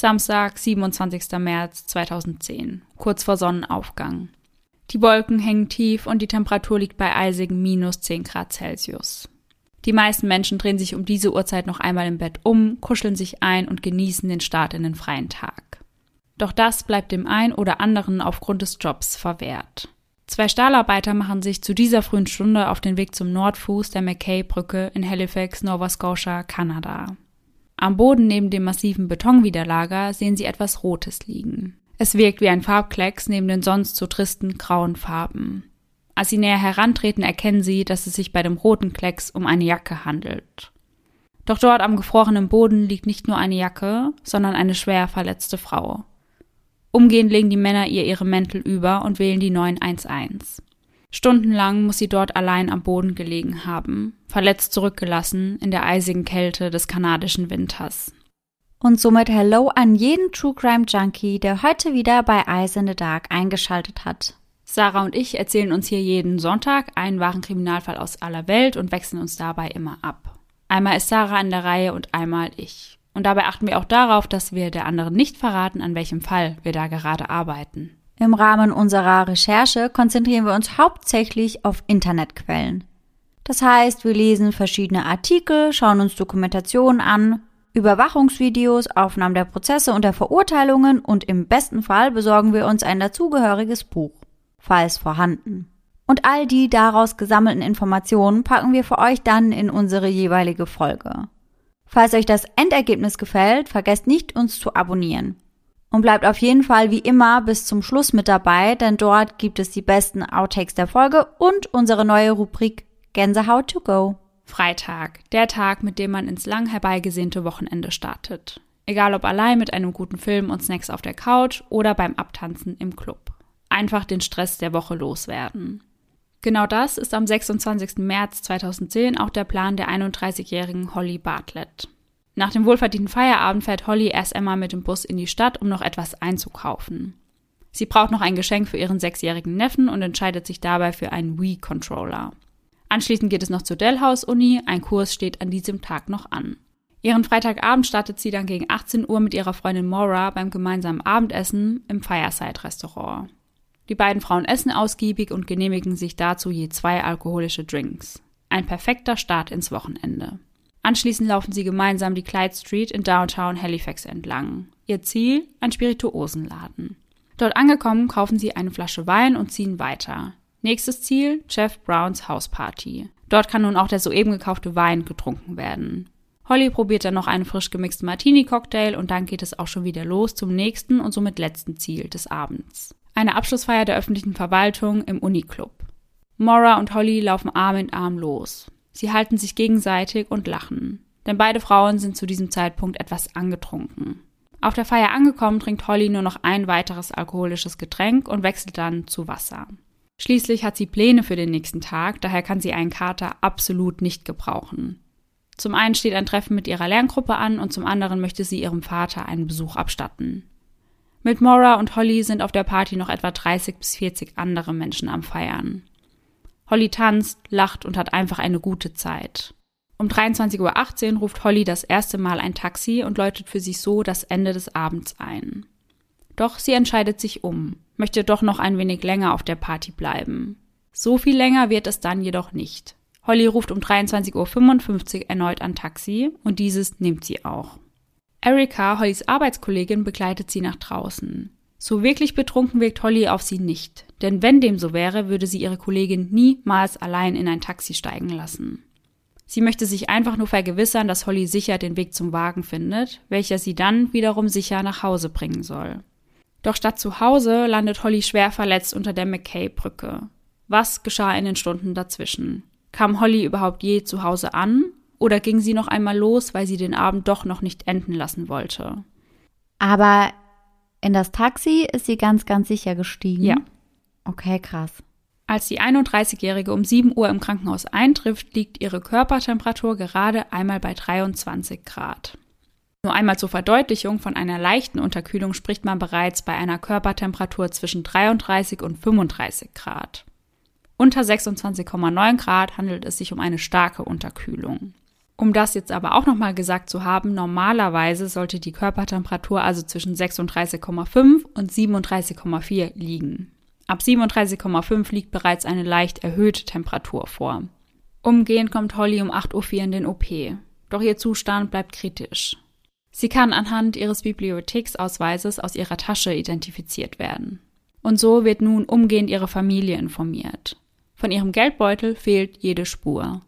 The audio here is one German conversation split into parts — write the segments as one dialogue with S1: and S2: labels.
S1: Samstag, 27. März 2010, kurz vor Sonnenaufgang. Die Wolken hängen tief und die Temperatur liegt bei eisigen minus 10 Grad Celsius. Die meisten Menschen drehen sich um diese Uhrzeit noch einmal im Bett um, kuscheln sich ein und genießen den Start in den freien Tag. Doch das bleibt dem einen oder anderen aufgrund des Jobs verwehrt. Zwei Stahlarbeiter machen sich zu dieser frühen Stunde auf den Weg zum Nordfuß der Mackay-Brücke in Halifax, Nova Scotia, Kanada. Am Boden neben dem massiven Betonwiderlager sehen sie etwas Rotes liegen. Es wirkt wie ein Farbklecks neben den sonst so tristen grauen Farben. Als sie näher herantreten, erkennen sie, dass es sich bei dem roten Klecks um eine Jacke handelt. Doch dort am gefrorenen Boden liegt nicht nur eine Jacke, sondern eine schwer verletzte Frau. Umgehend legen die Männer ihr ihre Mäntel über und wählen die 911. Stundenlang muss sie dort allein am Boden gelegen haben, verletzt zurückgelassen in der eisigen Kälte des kanadischen Winters.
S2: Und somit Hello an jeden True Crime Junkie, der heute wieder bei Eyes in the Dark eingeschaltet hat.
S1: Sarah und ich erzählen uns hier jeden Sonntag einen wahren Kriminalfall aus aller Welt und wechseln uns dabei immer ab. Einmal ist Sarah an der Reihe und einmal ich. Und dabei achten wir auch darauf, dass wir der anderen nicht verraten, an welchem Fall wir da gerade arbeiten.
S2: Im Rahmen unserer Recherche konzentrieren wir uns hauptsächlich auf Internetquellen. Das heißt, wir lesen verschiedene Artikel, schauen uns Dokumentationen an, Überwachungsvideos, Aufnahmen der Prozesse und der Verurteilungen und im besten Fall besorgen wir uns ein dazugehöriges Buch falls vorhanden. Und all die daraus gesammelten Informationen packen wir für euch dann in unsere jeweilige Folge. Falls euch das Endergebnis gefällt, vergesst nicht, uns zu abonnieren. Und bleibt auf jeden Fall wie immer bis zum Schluss mit dabei, denn dort gibt es die besten Outtakes der Folge und unsere neue Rubrik Gänsehaut to go.
S1: Freitag, der Tag, mit dem man ins lang herbeigesehnte Wochenende startet. Egal ob allein mit einem guten Film und Snacks auf der Couch oder beim Abtanzen im Club einfach den Stress der Woche loswerden. Genau das ist am 26. März 2010 auch der Plan der 31-jährigen Holly Bartlett. Nach dem wohlverdienten Feierabend fährt Holly erst einmal mit dem Bus in die Stadt, um noch etwas einzukaufen. Sie braucht noch ein Geschenk für ihren sechsjährigen Neffen und entscheidet sich dabei für einen Wii-Controller. Anschließend geht es noch zur Dellhouse Uni, ein Kurs steht an diesem Tag noch an. Ihren Freitagabend startet sie dann gegen 18 Uhr mit ihrer Freundin Maura beim gemeinsamen Abendessen im Fireside Restaurant. Die beiden Frauen essen ausgiebig und genehmigen sich dazu je zwei alkoholische Drinks. Ein perfekter Start ins Wochenende. Anschließend laufen sie gemeinsam die Clyde Street in Downtown Halifax entlang. Ihr Ziel? Ein Spirituosenladen. Dort angekommen, kaufen sie eine Flasche Wein und ziehen weiter. Nächstes Ziel? Jeff Browns Hausparty. Dort kann nun auch der soeben gekaufte Wein getrunken werden. Holly probiert dann noch einen frisch gemixten Martini-Cocktail und dann geht es auch schon wieder los zum nächsten und somit letzten Ziel des Abends eine Abschlussfeier der öffentlichen Verwaltung im Uniclub. Maura und Holly laufen Arm in Arm los. Sie halten sich gegenseitig und lachen, denn beide Frauen sind zu diesem Zeitpunkt etwas angetrunken. Auf der Feier angekommen, trinkt Holly nur noch ein weiteres alkoholisches Getränk und wechselt dann zu Wasser. Schließlich hat sie Pläne für den nächsten Tag, daher kann sie einen Kater absolut nicht gebrauchen. Zum einen steht ein Treffen mit ihrer Lerngruppe an und zum anderen möchte sie ihrem Vater einen Besuch abstatten. Mit Maura und Holly sind auf der Party noch etwa 30 bis 40 andere Menschen am Feiern. Holly tanzt, lacht und hat einfach eine gute Zeit. Um 23.18 Uhr ruft Holly das erste Mal ein Taxi und läutet für sich so das Ende des Abends ein. Doch sie entscheidet sich um, möchte doch noch ein wenig länger auf der Party bleiben. So viel länger wird es dann jedoch nicht. Holly ruft um 23.55 Uhr erneut ein Taxi und dieses nimmt sie auch. Erika, Hollys Arbeitskollegin, begleitet sie nach draußen. So wirklich betrunken wirkt Holly auf sie nicht, denn wenn dem so wäre, würde sie ihre Kollegin niemals allein in ein Taxi steigen lassen. Sie möchte sich einfach nur vergewissern, dass Holly sicher den Weg zum Wagen findet, welcher sie dann wiederum sicher nach Hause bringen soll. Doch statt zu Hause landet Holly schwer verletzt unter der McKay-Brücke. Was geschah in den Stunden dazwischen? Kam Holly überhaupt je zu Hause an oder ging sie noch einmal los, weil sie den Abend doch noch nicht enden lassen wollte?
S2: Aber in das Taxi ist sie ganz, ganz sicher gestiegen.
S1: Ja.
S2: Okay, krass.
S1: Als die 31-Jährige um 7 Uhr im Krankenhaus eintrifft, liegt ihre Körpertemperatur gerade einmal bei 23 Grad. Nur einmal zur Verdeutlichung, von einer leichten Unterkühlung spricht man bereits bei einer Körpertemperatur zwischen 33 und 35 Grad. Unter 26,9 Grad handelt es sich um eine starke Unterkühlung. Um das jetzt aber auch nochmal gesagt zu haben, normalerweise sollte die Körpertemperatur also zwischen 36,5 und 37,4 liegen. Ab 37,5 liegt bereits eine leicht erhöhte Temperatur vor. Umgehend kommt Holly um 8.04 Uhr in den OP. Doch ihr Zustand bleibt kritisch. Sie kann anhand ihres Bibliotheksausweises aus ihrer Tasche identifiziert werden. Und so wird nun umgehend ihre Familie informiert. Von ihrem Geldbeutel fehlt jede Spur.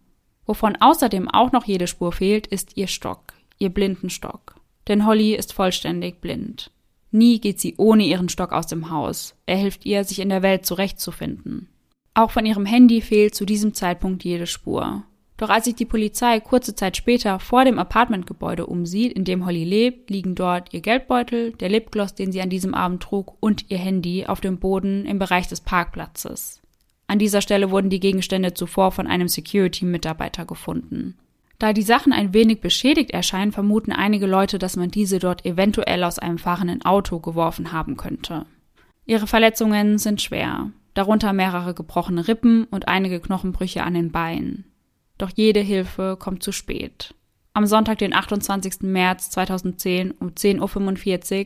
S1: Wovon außerdem auch noch jede Spur fehlt, ist ihr Stock, ihr Blindenstock. Denn Holly ist vollständig blind. Nie geht sie ohne ihren Stock aus dem Haus. Er hilft ihr, sich in der Welt zurechtzufinden. Auch von ihrem Handy fehlt zu diesem Zeitpunkt jede Spur. Doch als sich die Polizei kurze Zeit später vor dem Apartmentgebäude umsieht, in dem Holly lebt, liegen dort ihr Geldbeutel, der Lipgloss, den sie an diesem Abend trug, und ihr Handy auf dem Boden im Bereich des Parkplatzes. An dieser Stelle wurden die Gegenstände zuvor von einem Security-Mitarbeiter gefunden. Da die Sachen ein wenig beschädigt erscheinen, vermuten einige Leute, dass man diese dort eventuell aus einem fahrenden Auto geworfen haben könnte. Ihre Verletzungen sind schwer, darunter mehrere gebrochene Rippen und einige Knochenbrüche an den Beinen. Doch jede Hilfe kommt zu spät. Am Sonntag, den 28. März 2010 um 10.45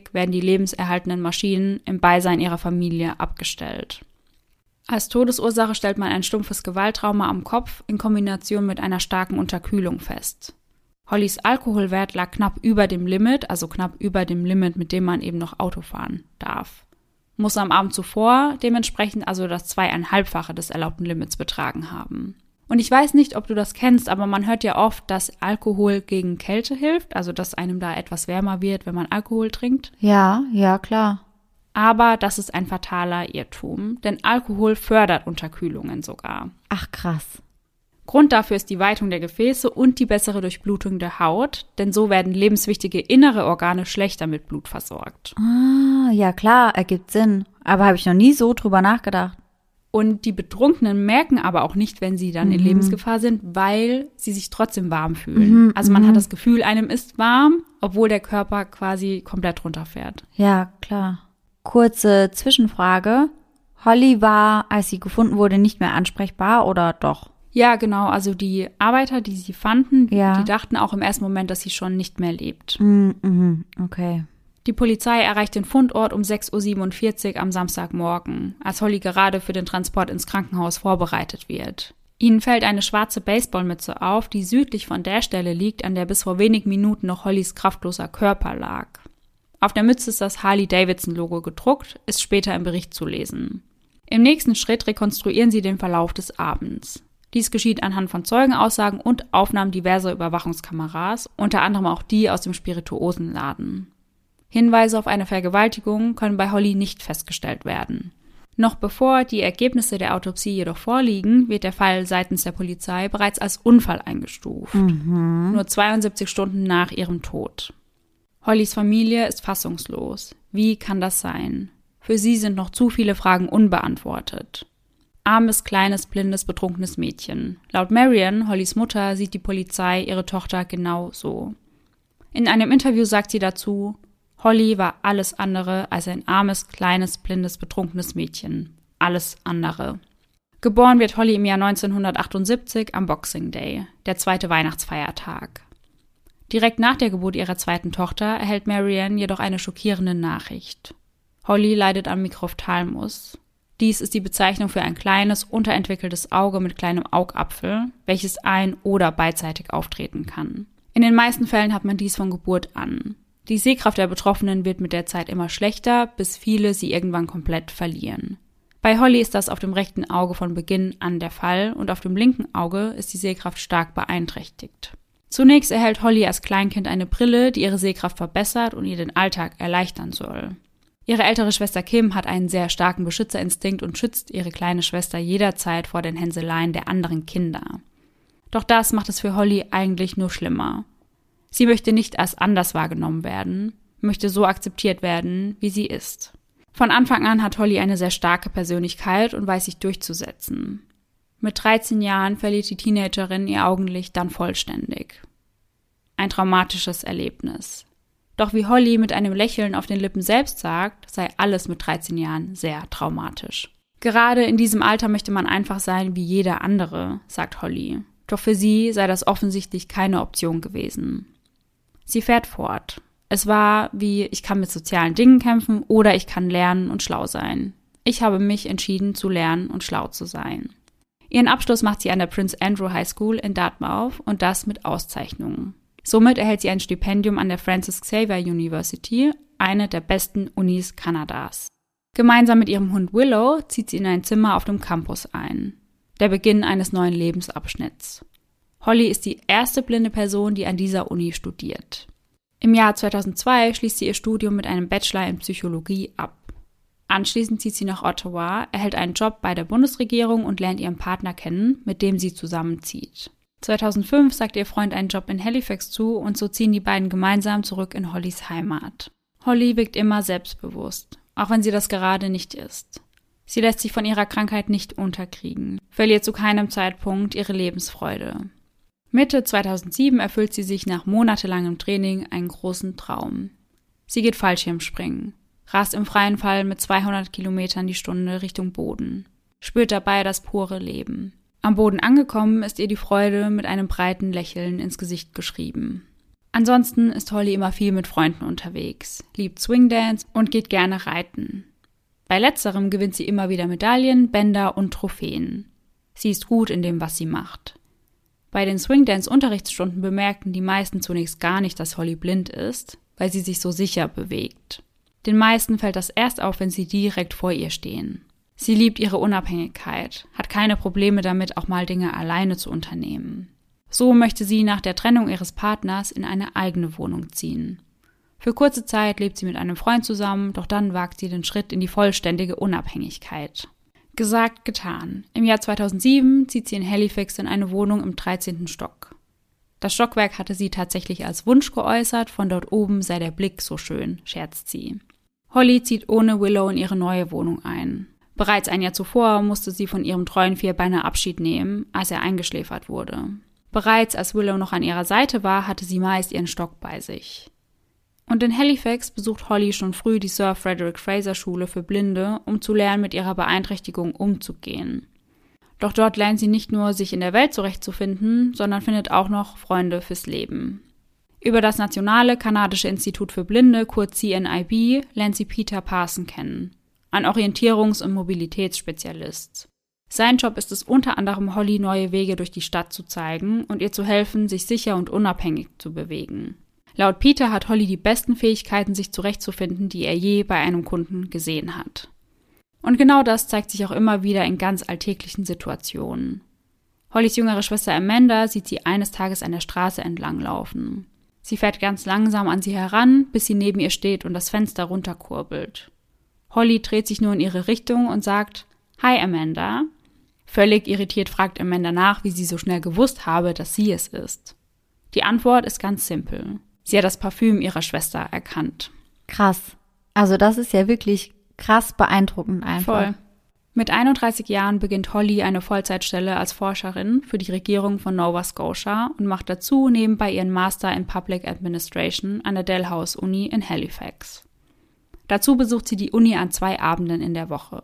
S1: Uhr werden die lebenserhaltenden Maschinen im Beisein ihrer Familie abgestellt. Als Todesursache stellt man ein stumpfes Gewalttrauma am Kopf in Kombination mit einer starken Unterkühlung fest. Hollys Alkoholwert lag knapp über dem Limit, also knapp über dem Limit, mit dem man eben noch Auto fahren darf. Muss am Abend zuvor dementsprechend also das zweieinhalbfache des erlaubten Limits betragen haben. Und ich weiß nicht, ob du das kennst, aber man hört ja oft, dass Alkohol gegen Kälte hilft, also dass einem da etwas wärmer wird, wenn man Alkohol trinkt.
S2: Ja, ja, klar.
S1: Aber das ist ein fataler Irrtum, denn Alkohol fördert Unterkühlungen sogar.
S2: Ach krass.
S1: Grund dafür ist die Weitung der Gefäße und die bessere Durchblutung der Haut, denn so werden lebenswichtige innere Organe schlechter mit Blut versorgt.
S2: Ah, ja klar, ergibt Sinn. Aber habe ich noch nie so drüber nachgedacht.
S1: Und die Betrunkenen merken aber auch nicht, wenn sie dann mhm. in Lebensgefahr sind, weil sie sich trotzdem warm fühlen. Mhm, also man mhm. hat das Gefühl, einem ist warm, obwohl der Körper quasi komplett runterfährt.
S2: Ja, klar. Kurze Zwischenfrage. Holly war, als sie gefunden wurde, nicht mehr ansprechbar oder doch?
S1: Ja, genau. Also die Arbeiter, die sie fanden, ja. die dachten auch im ersten Moment, dass sie schon nicht mehr lebt.
S2: Mm -hmm. Okay.
S1: Die Polizei erreicht den Fundort um 6.47 Uhr am Samstagmorgen, als Holly gerade für den Transport ins Krankenhaus vorbereitet wird. Ihnen fällt eine schwarze Baseballmütze auf, die südlich von der Stelle liegt, an der bis vor wenigen Minuten noch Hollys kraftloser Körper lag. Auf der Mütze ist das Harley-Davidson-Logo gedruckt, ist später im Bericht zu lesen. Im nächsten Schritt rekonstruieren sie den Verlauf des Abends. Dies geschieht anhand von Zeugenaussagen und Aufnahmen diverser Überwachungskameras, unter anderem auch die aus dem Spirituosenladen. Hinweise auf eine Vergewaltigung können bei Holly nicht festgestellt werden. Noch bevor die Ergebnisse der Autopsie jedoch vorliegen, wird der Fall seitens der Polizei bereits als Unfall eingestuft. Mhm. Nur 72 Stunden nach ihrem Tod. Hollys Familie ist fassungslos. Wie kann das sein? Für sie sind noch zu viele Fragen unbeantwortet. Armes, kleines, blindes, betrunkenes Mädchen. Laut Marion, Hollys Mutter, sieht die Polizei ihre Tochter genau so. In einem Interview sagt sie dazu, Holly war alles andere als ein armes, kleines, blindes, betrunkenes Mädchen. Alles andere. Geboren wird Holly im Jahr 1978 am Boxing Day, der zweite Weihnachtsfeiertag. Direkt nach der Geburt ihrer zweiten Tochter erhält Marianne jedoch eine schockierende Nachricht. Holly leidet an Mikrophthalmus. Dies ist die Bezeichnung für ein kleines, unterentwickeltes Auge mit kleinem Augapfel, welches ein- oder beidseitig auftreten kann. In den meisten Fällen hat man dies von Geburt an. Die Sehkraft der Betroffenen wird mit der Zeit immer schlechter, bis viele sie irgendwann komplett verlieren. Bei Holly ist das auf dem rechten Auge von Beginn an der Fall und auf dem linken Auge ist die Sehkraft stark beeinträchtigt. Zunächst erhält Holly als Kleinkind eine Brille, die ihre Sehkraft verbessert und ihr den Alltag erleichtern soll. Ihre ältere Schwester Kim hat einen sehr starken Beschützerinstinkt und schützt ihre kleine Schwester jederzeit vor den Hänseleien der anderen Kinder. Doch das macht es für Holly eigentlich nur schlimmer. Sie möchte nicht als anders wahrgenommen werden, möchte so akzeptiert werden, wie sie ist. Von Anfang an hat Holly eine sehr starke Persönlichkeit und weiß sich durchzusetzen. Mit 13 Jahren verliert die Teenagerin ihr Augenlicht dann vollständig. Ein traumatisches Erlebnis. Doch wie Holly mit einem Lächeln auf den Lippen selbst sagt, sei alles mit 13 Jahren sehr traumatisch. Gerade in diesem Alter möchte man einfach sein wie jeder andere, sagt Holly. Doch für sie sei das offensichtlich keine Option gewesen. Sie fährt fort. Es war wie, ich kann mit sozialen Dingen kämpfen oder ich kann lernen und schlau sein. Ich habe mich entschieden zu lernen und schlau zu sein. Ihren Abschluss macht sie an der Prince Andrew High School in Dartmouth und das mit Auszeichnungen. Somit erhält sie ein Stipendium an der Francis Xavier University, eine der besten Unis Kanadas. Gemeinsam mit ihrem Hund Willow zieht sie in ein Zimmer auf dem Campus ein. Der Beginn eines neuen Lebensabschnitts. Holly ist die erste blinde Person, die an dieser Uni studiert. Im Jahr 2002 schließt sie ihr Studium mit einem Bachelor in Psychologie ab. Anschließend zieht sie nach Ottawa, erhält einen Job bei der Bundesregierung und lernt ihren Partner kennen, mit dem sie zusammenzieht. 2005 sagt ihr Freund einen Job in Halifax zu und so ziehen die beiden gemeinsam zurück in Hollys Heimat. Holly wirkt immer selbstbewusst, auch wenn sie das gerade nicht ist. Sie lässt sich von ihrer Krankheit nicht unterkriegen, verliert zu keinem Zeitpunkt ihre Lebensfreude. Mitte 2007 erfüllt sie sich nach monatelangem Training einen großen Traum. Sie geht Fallschirmspringen, rast im freien Fall mit 200 Kilometern die Stunde Richtung Boden, spürt dabei das pure Leben. Am Boden angekommen ist ihr die Freude mit einem breiten Lächeln ins Gesicht geschrieben. Ansonsten ist Holly immer viel mit Freunden unterwegs, liebt Swingdance und geht gerne reiten. Bei letzterem gewinnt sie immer wieder Medaillen, Bänder und Trophäen. Sie ist gut in dem, was sie macht. Bei den Swingdance-Unterrichtsstunden bemerken die meisten zunächst gar nicht, dass Holly blind ist, weil sie sich so sicher bewegt. Den meisten fällt das erst auf, wenn sie direkt vor ihr stehen. Sie liebt ihre Unabhängigkeit, hat keine Probleme damit, auch mal Dinge alleine zu unternehmen. So möchte sie nach der Trennung ihres Partners in eine eigene Wohnung ziehen. Für kurze Zeit lebt sie mit einem Freund zusammen, doch dann wagt sie den Schritt in die vollständige Unabhängigkeit. Gesagt, getan. Im Jahr 2007 zieht sie in Halifax in eine Wohnung im 13. Stock. Das Stockwerk hatte sie tatsächlich als Wunsch geäußert, von dort oben sei der Blick so schön, scherzt sie. Holly zieht ohne Willow in ihre neue Wohnung ein. Bereits ein Jahr zuvor musste sie von ihrem treuen Vierbeiner Abschied nehmen, als er eingeschläfert wurde. Bereits als Willow noch an ihrer Seite war, hatte sie meist ihren Stock bei sich. Und in Halifax besucht Holly schon früh die Sir Frederick Fraser Schule für Blinde, um zu lernen, mit ihrer Beeinträchtigung umzugehen. Doch dort lernt sie nicht nur, sich in der Welt zurechtzufinden, sondern findet auch noch Freunde fürs Leben. Über das Nationale Kanadische Institut für Blinde, kurz CNIB, lernt sie Peter Parson kennen, ein Orientierungs- und Mobilitätsspezialist. Sein Job ist es unter anderem, Holly neue Wege durch die Stadt zu zeigen und ihr zu helfen, sich sicher und unabhängig zu bewegen. Laut Peter hat Holly die besten Fähigkeiten, sich zurechtzufinden, die er je bei einem Kunden gesehen hat. Und genau das zeigt sich auch immer wieder in ganz alltäglichen Situationen. Hollys jüngere Schwester Amanda sieht sie eines Tages an der Straße entlanglaufen. Sie fährt ganz langsam an sie heran, bis sie neben ihr steht und das Fenster runterkurbelt. Holly dreht sich nur in ihre Richtung und sagt Hi Amanda. Völlig irritiert fragt Amanda nach, wie sie so schnell gewusst habe, dass sie es ist. Die Antwort ist ganz simpel. Sie hat das Parfüm ihrer Schwester erkannt.
S2: Krass. Also das ist ja wirklich krass beeindruckend einfach. Voll.
S1: Mit 31 Jahren beginnt Holly eine Vollzeitstelle als Forscherin für die Regierung von Nova Scotia und macht dazu nebenbei ihren Master in Public Administration an der Dalhousie Uni in Halifax. Dazu besucht sie die Uni an zwei Abenden in der Woche.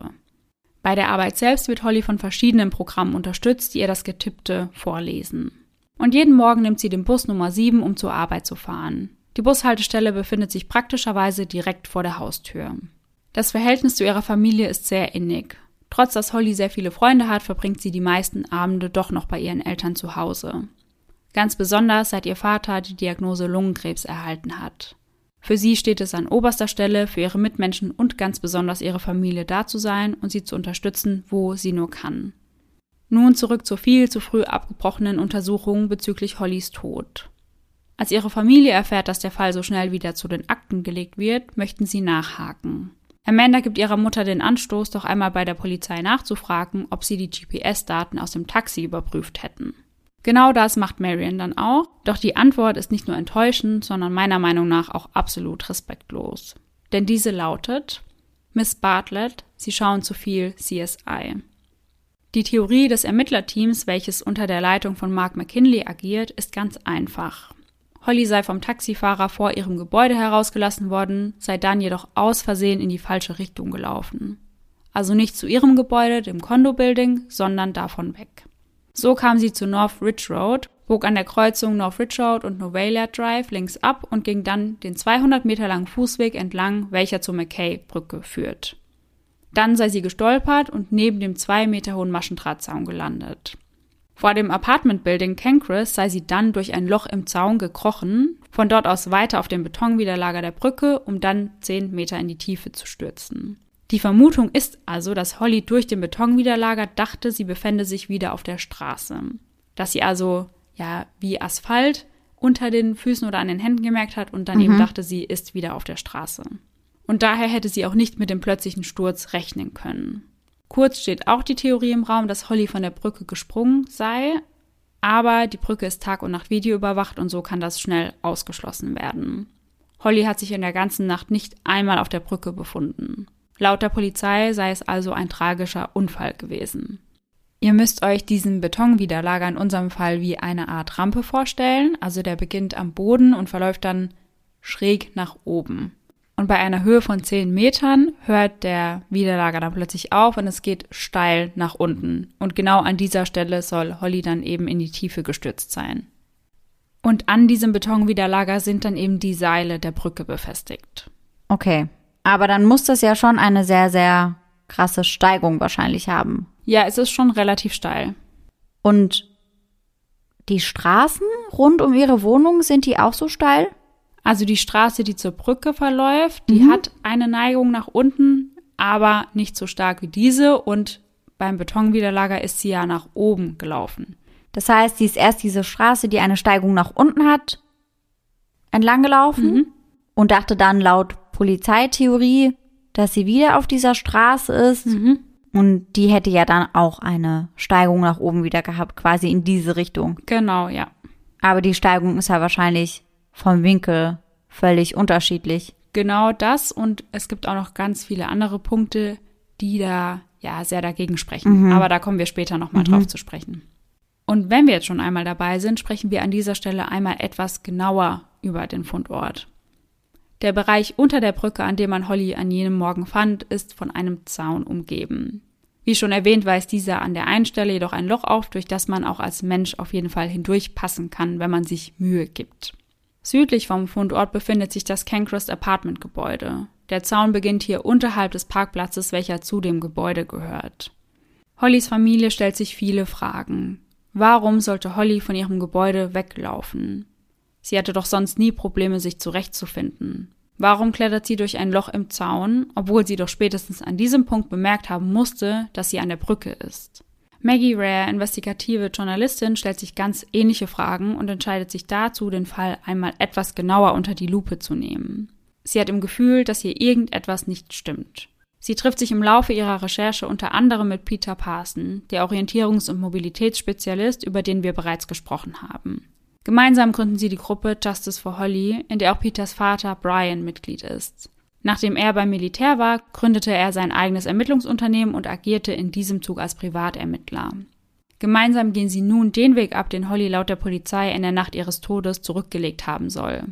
S1: Bei der Arbeit selbst wird Holly von verschiedenen Programmen unterstützt, die ihr das Getippte vorlesen. Und jeden Morgen nimmt sie den Bus Nummer 7, um zur Arbeit zu fahren. Die Bushaltestelle befindet sich praktischerweise direkt vor der Haustür. Das Verhältnis zu ihrer Familie ist sehr innig. Trotz dass Holly sehr viele Freunde hat, verbringt sie die meisten Abende doch noch bei ihren Eltern zu Hause. Ganz besonders seit ihr Vater die Diagnose Lungenkrebs erhalten hat. Für sie steht es an oberster Stelle, für ihre Mitmenschen und ganz besonders ihre Familie da zu sein und sie zu unterstützen, wo sie nur kann. Nun zurück zur viel zu früh abgebrochenen Untersuchung bezüglich Hollys Tod. Als ihre Familie erfährt, dass der Fall so schnell wieder zu den Akten gelegt wird, möchten sie nachhaken. Amanda gibt ihrer Mutter den Anstoß, doch einmal bei der Polizei nachzufragen, ob sie die GPS-Daten aus dem Taxi überprüft hätten. Genau das macht Marion dann auch, doch die Antwort ist nicht nur enttäuschend, sondern meiner Meinung nach auch absolut respektlos. Denn diese lautet, Miss Bartlett, Sie schauen zu viel CSI. Die Theorie des Ermittlerteams, welches unter der Leitung von Mark McKinley agiert, ist ganz einfach. Holly sei vom Taxifahrer vor ihrem Gebäude herausgelassen worden, sei dann jedoch aus Versehen in die falsche Richtung gelaufen. Also nicht zu ihrem Gebäude, dem Condo Building, sondern davon weg. So kam sie zu North Ridge Road, bog an der Kreuzung North Ridge Road und Novalia Drive links ab und ging dann den 200 Meter langen Fußweg entlang, welcher zur McKay-Brücke führt. Dann sei sie gestolpert und neben dem zwei Meter hohen Maschendrahtzaun gelandet. Vor dem Apartment-Building Cancris sei sie dann durch ein Loch im Zaun gekrochen, von dort aus weiter auf dem Betonwiderlager der Brücke, um dann zehn Meter in die Tiefe zu stürzen. Die Vermutung ist also, dass Holly durch den Betonwiderlager dachte, sie befände sich wieder auf der Straße. Dass sie also, ja, wie Asphalt unter den Füßen oder an den Händen gemerkt hat und dann mhm. eben dachte, sie ist wieder auf der Straße. Und daher hätte sie auch nicht mit dem plötzlichen Sturz rechnen können. Kurz steht auch die Theorie im Raum, dass Holly von der Brücke gesprungen sei, aber die Brücke ist Tag und Nacht videoüberwacht und so kann das schnell ausgeschlossen werden. Holly hat sich in der ganzen Nacht nicht einmal auf der Brücke befunden. Laut der Polizei sei es also ein tragischer Unfall gewesen. Ihr müsst euch diesen Betonwiderlager in unserem Fall wie eine Art Rampe vorstellen, also der beginnt am Boden und verläuft dann schräg nach oben. Und bei einer Höhe von 10 Metern hört der Widerlager dann plötzlich auf und es geht steil nach unten. Und genau an dieser Stelle soll Holly dann eben in die Tiefe gestürzt sein. Und an diesem Betonwiderlager sind dann eben die Seile der Brücke befestigt.
S2: Okay. Aber dann muss das ja schon eine sehr, sehr krasse Steigung wahrscheinlich haben.
S1: Ja, es ist schon relativ steil.
S2: Und die Straßen rund um ihre Wohnung, sind die auch so steil?
S1: Also die Straße, die zur Brücke verläuft, die mhm. hat eine Neigung nach unten, aber nicht so stark wie diese. Und beim Betonwiderlager ist sie ja nach oben gelaufen.
S2: Das heißt, sie ist erst diese Straße, die eine Steigung nach unten hat, entlang gelaufen mhm. und dachte dann laut Polizeitheorie, dass sie wieder auf dieser Straße ist. Mhm. Und die hätte ja dann auch eine Steigung nach oben wieder gehabt, quasi in diese Richtung.
S1: Genau, ja.
S2: Aber die Steigung ist ja wahrscheinlich vom Winkel völlig unterschiedlich.
S1: Genau das und es gibt auch noch ganz viele andere Punkte, die da ja sehr dagegen sprechen. Mhm. Aber da kommen wir später nochmal mhm. drauf zu sprechen. Und wenn wir jetzt schon einmal dabei sind, sprechen wir an dieser Stelle einmal etwas genauer über den Fundort. Der Bereich unter der Brücke, an dem man Holly an jenem Morgen fand, ist von einem Zaun umgeben. Wie schon erwähnt, weist dieser an der einen Stelle jedoch ein Loch auf, durch das man auch als Mensch auf jeden Fall hindurchpassen kann, wenn man sich Mühe gibt. Südlich vom Fundort befindet sich das Cancrest Apartment Gebäude. Der Zaun beginnt hier unterhalb des Parkplatzes, welcher zu dem Gebäude gehört. Hollys Familie stellt sich viele Fragen. Warum sollte Holly von ihrem Gebäude weglaufen? Sie hatte doch sonst nie Probleme, sich zurechtzufinden. Warum klettert sie durch ein Loch im Zaun, obwohl sie doch spätestens an diesem Punkt bemerkt haben musste, dass sie an der Brücke ist? Maggie Rare, investigative Journalistin, stellt sich ganz ähnliche Fragen und entscheidet sich dazu, den Fall einmal etwas genauer unter die Lupe zu nehmen. Sie hat im Gefühl, dass hier irgendetwas nicht stimmt. Sie trifft sich im Laufe ihrer Recherche unter anderem mit Peter Parson, der Orientierungs- und Mobilitätsspezialist, über den wir bereits gesprochen haben. Gemeinsam gründen sie die Gruppe Justice for Holly, in der auch Peters Vater Brian Mitglied ist. Nachdem er beim Militär war, gründete er sein eigenes Ermittlungsunternehmen und agierte in diesem Zug als Privatermittler. Gemeinsam gehen sie nun den Weg ab, den Holly laut der Polizei in der Nacht ihres Todes zurückgelegt haben soll.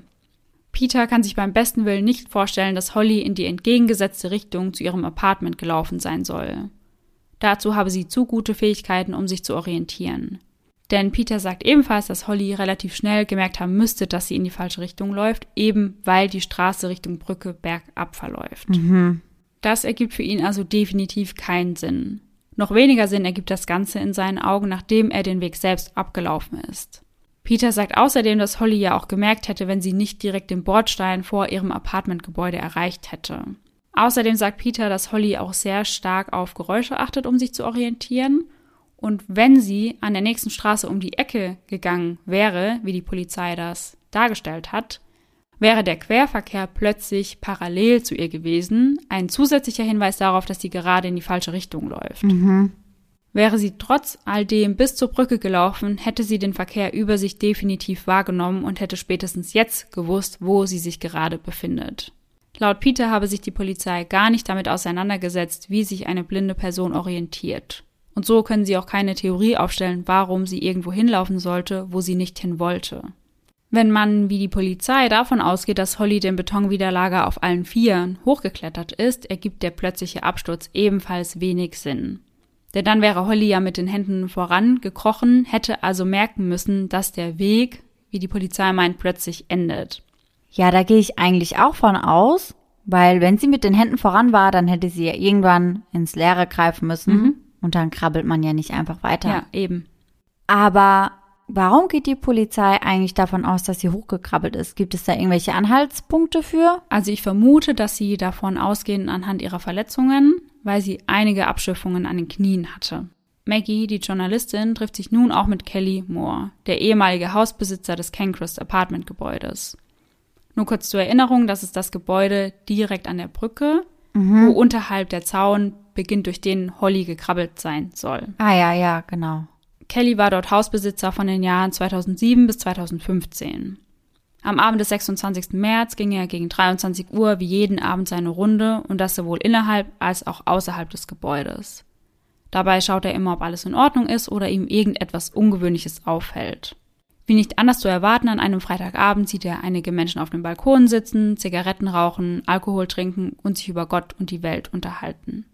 S1: Peter kann sich beim besten Willen nicht vorstellen, dass Holly in die entgegengesetzte Richtung zu ihrem Apartment gelaufen sein soll. Dazu habe sie zu gute Fähigkeiten, um sich zu orientieren. Denn Peter sagt ebenfalls, dass Holly relativ schnell gemerkt haben müsste, dass sie in die falsche Richtung läuft, eben weil die Straße Richtung Brücke bergab verläuft. Mhm. Das ergibt für ihn also definitiv keinen Sinn. Noch weniger Sinn ergibt das Ganze in seinen Augen, nachdem er den Weg selbst abgelaufen ist. Peter sagt außerdem, dass Holly ja auch gemerkt hätte, wenn sie nicht direkt den Bordstein vor ihrem Apartmentgebäude erreicht hätte. Außerdem sagt Peter, dass Holly auch sehr stark auf Geräusche achtet, um sich zu orientieren und wenn sie an der nächsten Straße um die Ecke gegangen wäre, wie die Polizei das dargestellt hat, wäre der Querverkehr plötzlich parallel zu ihr gewesen, ein zusätzlicher Hinweis darauf, dass sie gerade in die falsche Richtung läuft. Mhm. Wäre sie trotz all dem bis zur Brücke gelaufen, hätte sie den Verkehr über sich definitiv wahrgenommen und hätte spätestens jetzt gewusst, wo sie sich gerade befindet. Laut Peter habe sich die Polizei gar nicht damit auseinandergesetzt, wie sich eine blinde Person orientiert. Und so können sie auch keine Theorie aufstellen, warum sie irgendwo hinlaufen sollte, wo sie nicht hin wollte. Wenn man, wie die Polizei, davon ausgeht, dass Holly dem Betonwiderlager auf allen Vieren hochgeklettert ist, ergibt der plötzliche Absturz ebenfalls wenig Sinn. Denn dann wäre Holly ja mit den Händen vorangekrochen, hätte also merken müssen, dass der Weg, wie die Polizei meint, plötzlich endet.
S2: Ja, da gehe ich eigentlich auch von aus, weil wenn sie mit den Händen voran war, dann hätte sie ja irgendwann ins Leere greifen müssen mhm. Und dann krabbelt man ja nicht einfach weiter.
S1: Ja, eben.
S2: Aber warum geht die Polizei eigentlich davon aus, dass sie hochgekrabbelt ist? Gibt es da irgendwelche Anhaltspunkte für?
S1: Also ich vermute, dass sie davon ausgehen anhand ihrer Verletzungen, weil sie einige Abschiffungen an den Knien hatte. Maggie, die Journalistin, trifft sich nun auch mit Kelly Moore, der ehemalige Hausbesitzer des Cancrest Apartment Gebäudes. Nur kurz zur Erinnerung, das ist das Gebäude direkt an der Brücke, mhm. wo unterhalb der Zaun beginnt, durch den Holly gekrabbelt sein soll.
S2: Ah ja, ja, genau.
S1: Kelly war dort Hausbesitzer von den Jahren 2007 bis 2015. Am Abend des 26. März ging er gegen 23 Uhr wie jeden Abend seine Runde und das sowohl innerhalb als auch außerhalb des Gebäudes. Dabei schaut er immer, ob alles in Ordnung ist oder ihm irgendetwas Ungewöhnliches auffällt. Wie nicht anders zu erwarten, an einem Freitagabend sieht er einige Menschen auf dem Balkon sitzen, Zigaretten rauchen, Alkohol trinken und sich über Gott und die Welt unterhalten.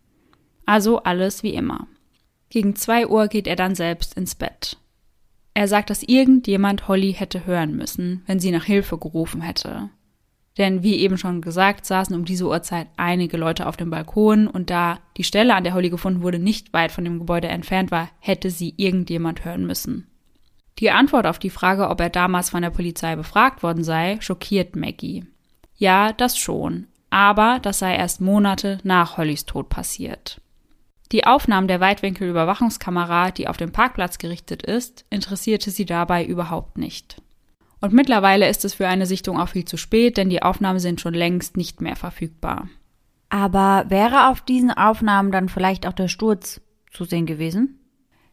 S1: Also alles wie immer. Gegen zwei Uhr geht er dann selbst ins Bett. Er sagt, dass irgendjemand Holly hätte hören müssen, wenn sie nach Hilfe gerufen hätte. Denn wie eben schon gesagt, saßen um diese Uhrzeit einige Leute auf dem Balkon und da die Stelle, an der Holly gefunden wurde, nicht weit von dem Gebäude entfernt war, hätte sie irgendjemand hören müssen. Die Antwort auf die Frage, ob er damals von der Polizei befragt worden sei, schockiert Maggie. Ja, das schon, aber das sei erst Monate nach Hollys Tod passiert. Die Aufnahmen der Weitwinkelüberwachungskamera, die auf dem Parkplatz gerichtet ist, interessierte sie dabei überhaupt nicht. Und mittlerweile ist es für eine Sichtung auch viel zu spät, denn die Aufnahmen sind schon längst nicht mehr verfügbar.
S2: Aber wäre auf diesen Aufnahmen dann vielleicht auch der Sturz zu sehen gewesen?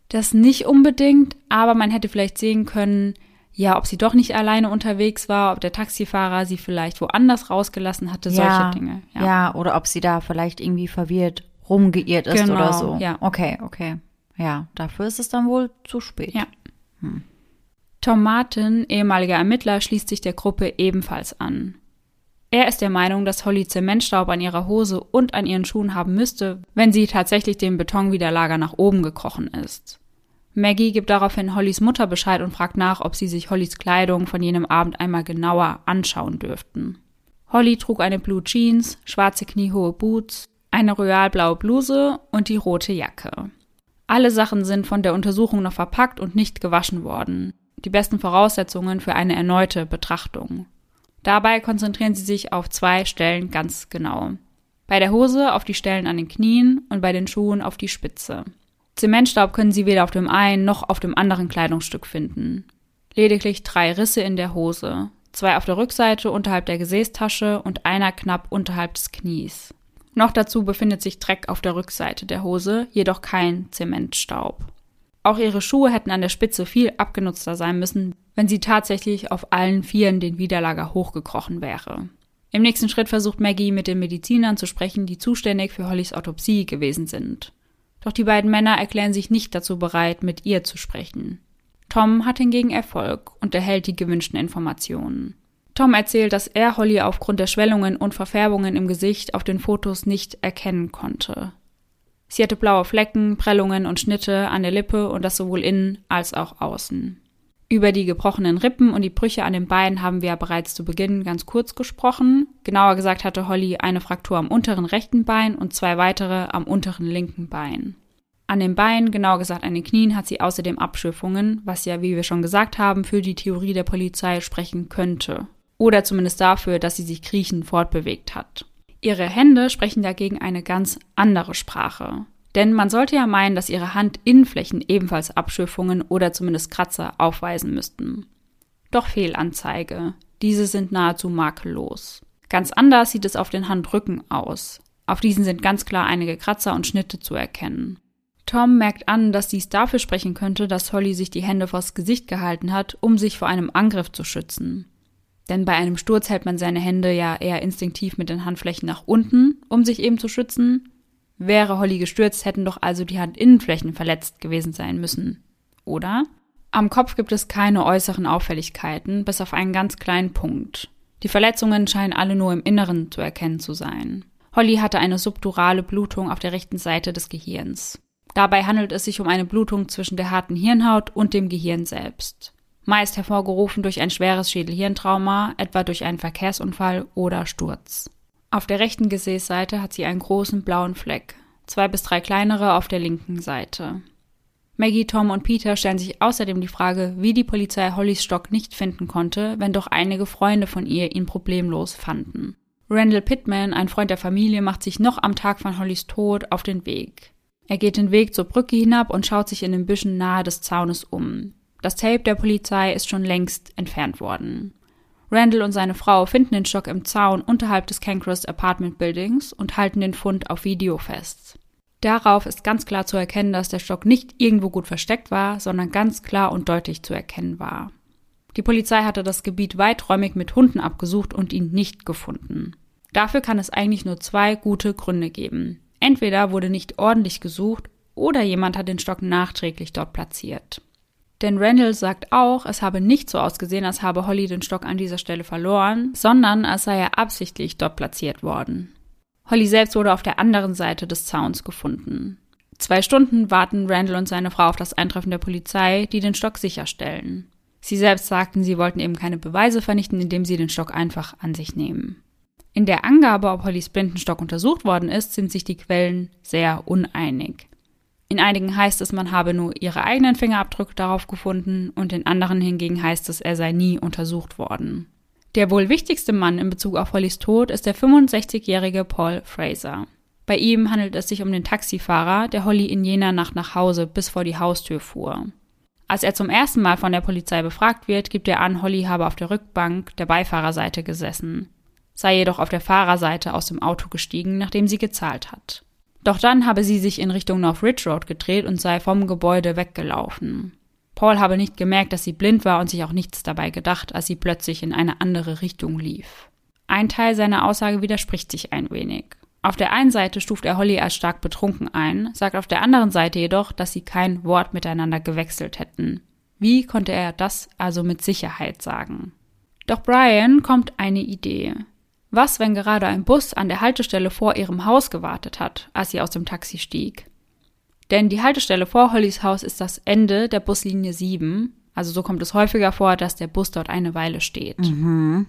S1: Das nicht unbedingt, aber man hätte vielleicht sehen können, ja, ob sie doch nicht alleine unterwegs war, ob der Taxifahrer sie vielleicht woanders rausgelassen hatte, solche
S2: ja,
S1: Dinge.
S2: Ja. ja, oder ob sie da vielleicht irgendwie verwirrt rumgeirrt ist
S1: genau,
S2: oder so.
S1: Ja.
S2: Okay, okay. Ja, dafür ist es dann wohl zu spät.
S1: Ja. Hm. Tom Martin, ehemaliger Ermittler, schließt sich der Gruppe ebenfalls an. Er ist der Meinung, dass Holly Zementstaub an ihrer Hose und an ihren Schuhen haben müsste, wenn sie tatsächlich dem Betonwiderlager nach oben gekrochen ist. Maggie gibt daraufhin Hollys Mutter Bescheid und fragt nach, ob sie sich Hollys Kleidung von jenem Abend einmal genauer anschauen dürften. Holly trug eine Blue Jeans, schwarze kniehohe Boots, eine royalblaue Bluse und die rote Jacke. Alle Sachen sind von der Untersuchung noch verpackt und nicht gewaschen worden. Die besten Voraussetzungen für eine erneute Betrachtung. Dabei konzentrieren sie sich auf zwei Stellen ganz genau. Bei der Hose auf die Stellen an den Knien und bei den Schuhen auf die Spitze. Zementstaub können sie weder auf dem einen noch auf dem anderen Kleidungsstück finden. Lediglich drei Risse in der Hose, zwei auf der Rückseite unterhalb der Gesäßtasche und einer knapp unterhalb des Knies. Noch dazu befindet sich Dreck auf der Rückseite der Hose, jedoch kein Zementstaub. Auch ihre Schuhe hätten an der Spitze viel abgenutzter sein müssen, wenn sie tatsächlich auf allen Vieren den Widerlager hochgekrochen wäre. Im nächsten Schritt versucht Maggie mit den Medizinern zu sprechen, die zuständig für Hollys Autopsie gewesen sind. Doch die beiden Männer erklären sich nicht dazu bereit, mit ihr zu sprechen. Tom hat hingegen Erfolg und erhält die gewünschten Informationen. Tom erzählt, dass er Holly aufgrund der Schwellungen und Verfärbungen im Gesicht auf den Fotos nicht erkennen konnte. Sie hatte blaue Flecken, Prellungen und Schnitte an der Lippe und das sowohl innen als auch außen. Über die gebrochenen Rippen und die Brüche an den Beinen haben wir ja bereits zu Beginn ganz kurz gesprochen. Genauer gesagt hatte Holly eine Fraktur am unteren rechten Bein und zwei weitere am unteren linken Bein. An den Beinen, genauer gesagt an den Knien, hat sie außerdem Abschürfungen, was ja, wie wir schon gesagt haben, für die Theorie der Polizei sprechen könnte. Oder zumindest dafür, dass sie sich kriechend fortbewegt hat. Ihre Hände sprechen dagegen eine ganz andere Sprache. Denn man sollte ja meinen, dass ihre Handinnenflächen ebenfalls Abschürfungen oder zumindest Kratzer aufweisen müssten. Doch Fehlanzeige. Diese sind nahezu makellos. Ganz anders sieht es auf den Handrücken aus. Auf diesen sind ganz klar einige Kratzer und Schnitte zu erkennen. Tom merkt an, dass dies dafür sprechen könnte, dass Holly sich die Hände vors Gesicht gehalten hat, um sich vor einem Angriff zu schützen. Denn bei einem Sturz hält man seine Hände ja eher instinktiv mit den Handflächen nach unten, um sich eben zu schützen. Wäre Holly gestürzt, hätten doch also die Handinnenflächen verletzt gewesen sein müssen. Oder? Am Kopf gibt es keine äußeren Auffälligkeiten, bis auf einen ganz kleinen Punkt. Die Verletzungen scheinen alle nur im Inneren zu erkennen zu sein. Holly hatte eine subdurale Blutung auf der rechten Seite des Gehirns. Dabei handelt es sich um eine Blutung zwischen der harten Hirnhaut und dem Gehirn selbst. Meist hervorgerufen durch ein schweres Schädelhirntrauma, etwa durch einen Verkehrsunfall oder Sturz. Auf der rechten Gesäßseite hat sie einen großen blauen Fleck, zwei bis drei kleinere auf der linken Seite. Maggie, Tom und Peter stellen sich außerdem die Frage, wie die Polizei Hollys Stock nicht finden konnte, wenn doch einige Freunde von ihr ihn problemlos fanden. Randall Pittman, ein Freund der Familie, macht sich noch am Tag von Hollys Tod auf den Weg. Er geht den Weg zur Brücke hinab und schaut sich in den Büschen nahe des Zaunes um. Das Tape der Polizei ist schon längst entfernt worden. Randall und seine Frau finden den Stock im Zaun unterhalb des Cancross Apartment Buildings und halten den Fund auf Video fest. Darauf ist ganz klar zu erkennen, dass der Stock nicht irgendwo gut versteckt war, sondern ganz klar und deutlich zu erkennen war. Die Polizei hatte das Gebiet weiträumig mit Hunden abgesucht und ihn nicht gefunden. Dafür kann es eigentlich nur zwei gute Gründe geben. Entweder wurde nicht ordentlich gesucht oder jemand hat den Stock nachträglich dort platziert. Denn Randall sagt auch, es habe nicht so ausgesehen, als habe Holly den Stock an dieser Stelle verloren, sondern als sei er absichtlich dort platziert worden. Holly selbst wurde auf der anderen Seite des Zauns gefunden. Zwei Stunden warten Randall und seine Frau auf das Eintreffen der Polizei, die den Stock sicherstellen. Sie selbst sagten, sie wollten eben keine Beweise vernichten, indem sie den Stock einfach an sich nehmen. In der Angabe, ob Hollys Blindenstock untersucht worden ist, sind sich die Quellen sehr uneinig. In einigen heißt es, man habe nur ihre eigenen Fingerabdrücke darauf gefunden und in anderen hingegen heißt es, er sei nie untersucht worden. Der wohl wichtigste Mann in Bezug auf Hollys Tod ist der 65-jährige Paul Fraser. Bei ihm handelt es sich um den Taxifahrer, der Holly in jener Nacht nach Hause bis vor die Haustür fuhr. Als er zum ersten Mal von der Polizei befragt wird, gibt er an, Holly habe auf der Rückbank der Beifahrerseite gesessen, sei jedoch auf der Fahrerseite aus dem Auto gestiegen, nachdem sie gezahlt hat. Doch dann habe sie sich in Richtung North Ridge Road gedreht und sei vom Gebäude weggelaufen. Paul habe nicht gemerkt, dass sie blind war und sich auch nichts dabei gedacht, als sie plötzlich in eine andere Richtung lief. Ein Teil seiner Aussage widerspricht sich ein wenig. Auf der einen Seite stuft er Holly als stark betrunken ein, sagt auf der anderen Seite jedoch, dass sie kein Wort miteinander gewechselt hätten. Wie konnte er das also mit Sicherheit sagen? Doch Brian kommt eine Idee. Was, wenn gerade ein Bus an der Haltestelle vor ihrem Haus gewartet hat, als sie aus dem Taxi stieg? Denn die Haltestelle vor Hollys Haus ist das Ende der Buslinie 7. Also so kommt es häufiger vor, dass der Bus dort eine Weile steht. Mhm.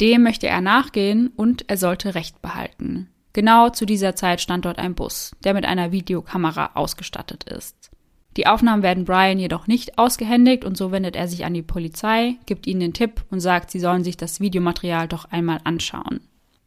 S1: Dem möchte er nachgehen und er sollte Recht behalten. Genau zu dieser Zeit stand dort ein Bus, der mit einer Videokamera ausgestattet ist. Die Aufnahmen werden Brian jedoch nicht ausgehändigt und so wendet er sich an die Polizei, gibt ihnen den Tipp und sagt, sie sollen sich das Videomaterial doch einmal anschauen.